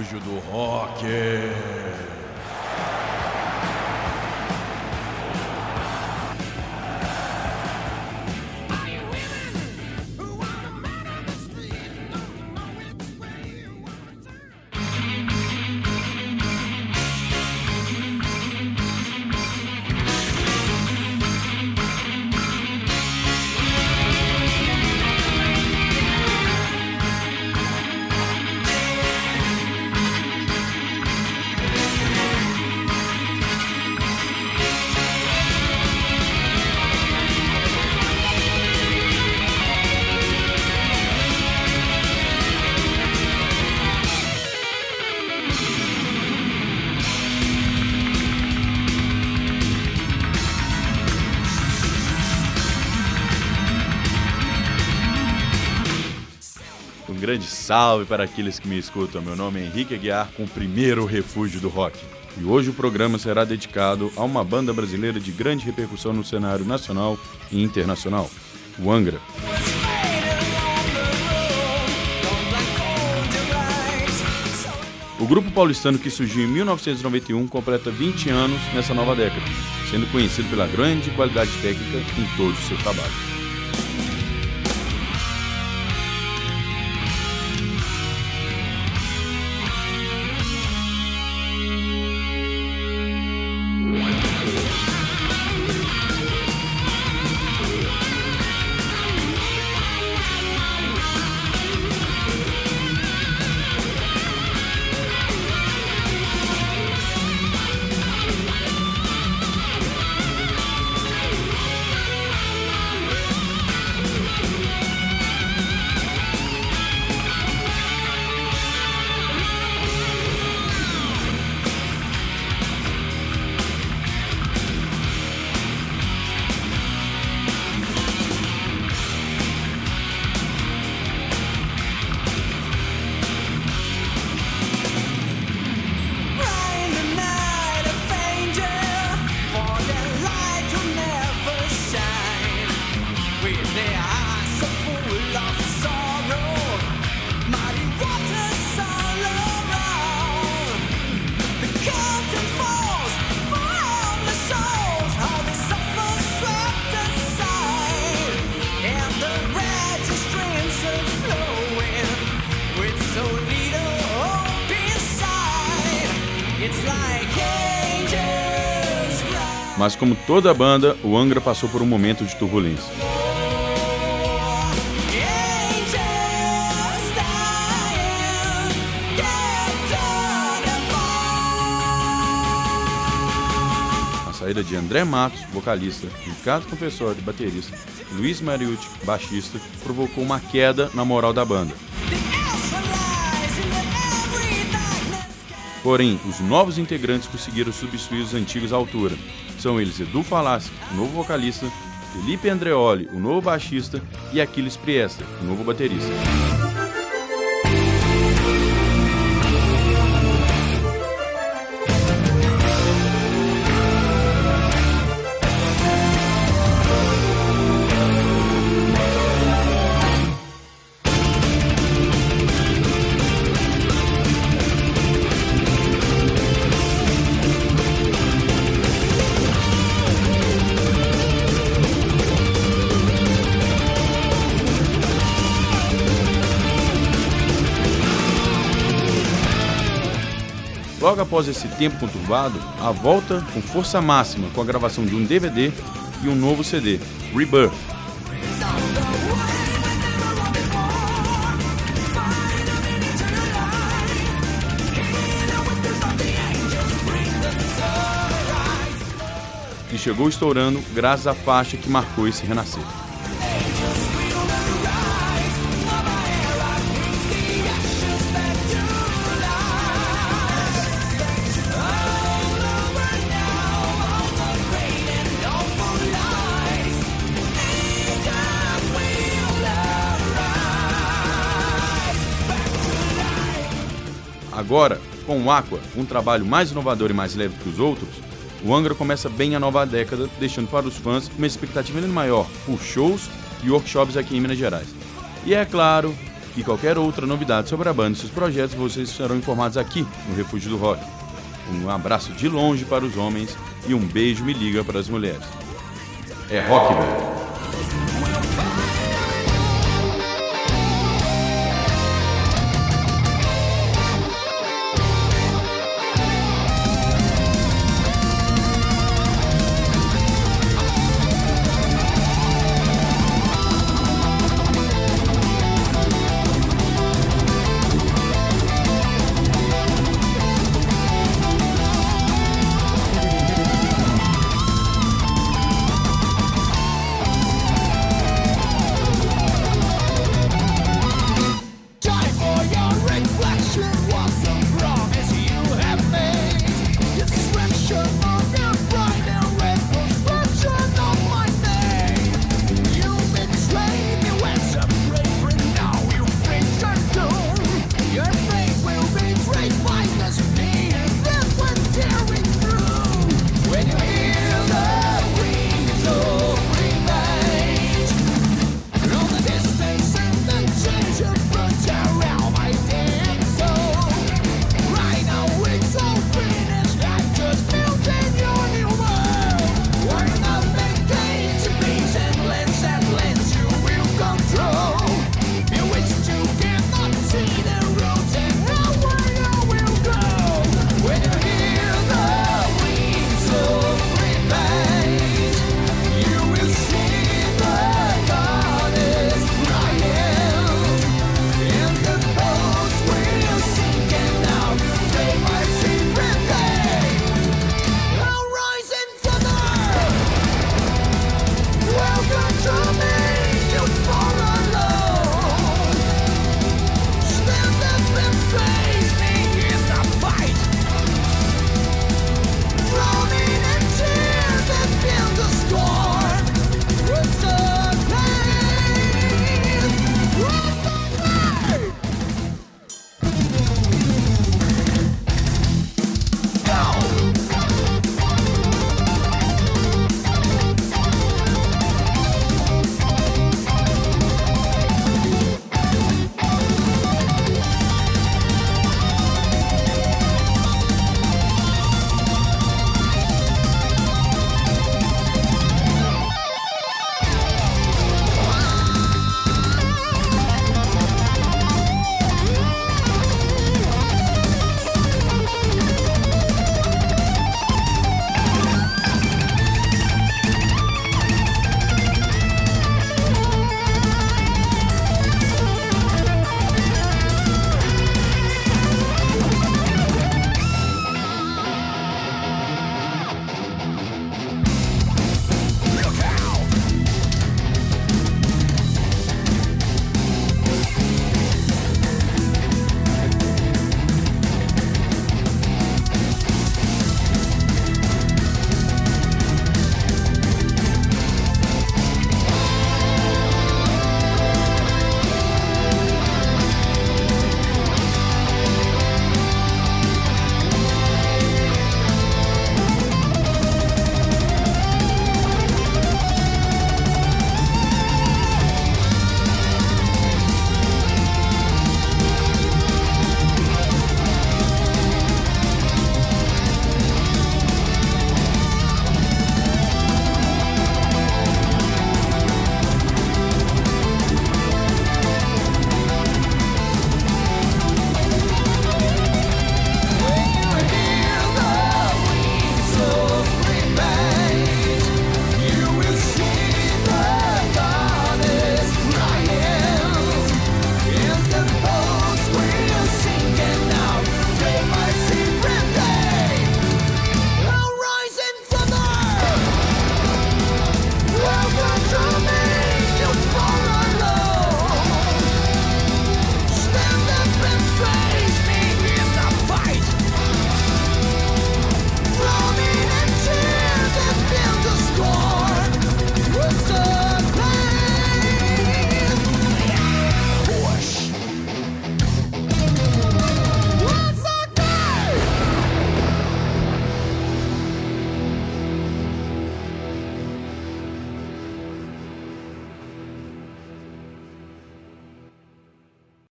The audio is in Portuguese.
refúgio do rock. Grande salve para aqueles que me escutam. Meu nome é Henrique Aguiar, com o primeiro refúgio do rock. E hoje o programa será dedicado a uma banda brasileira de grande repercussão no cenário nacional e internacional, o Angra. O grupo paulistano que surgiu em 1991 completa 20 anos nessa nova década, sendo conhecido pela grande qualidade técnica em todos os seus trabalhos. Mas como toda a banda, o Angra passou por um momento de turbulência. A saída de André Matos, vocalista, Ricardo Confessori, baterista, Luiz Mariucci, baixista, provocou uma queda na moral da banda. Porém, os novos integrantes conseguiram substituir os antigos à altura. São eles Edu Falaschi, o novo vocalista, Felipe Andreoli, o novo baixista, e Aquiles Priester, o novo baterista. Logo após esse tempo conturbado, a volta com força máxima com a gravação de um DVD e um novo CD, Rebirth. Que chegou estourando graças à faixa que marcou esse renascer. Agora, com o Aqua, um trabalho mais inovador e mais leve que os outros, o Angra começa bem a nova década, deixando para os fãs uma expectativa ainda maior por shows e workshops aqui em Minas Gerais. E é claro que qualquer outra novidade sobre a banda e seus projetos, vocês serão informados aqui no Refúgio do Rock. Um abraço de longe para os homens e um beijo me liga para as mulheres. É rock, velho.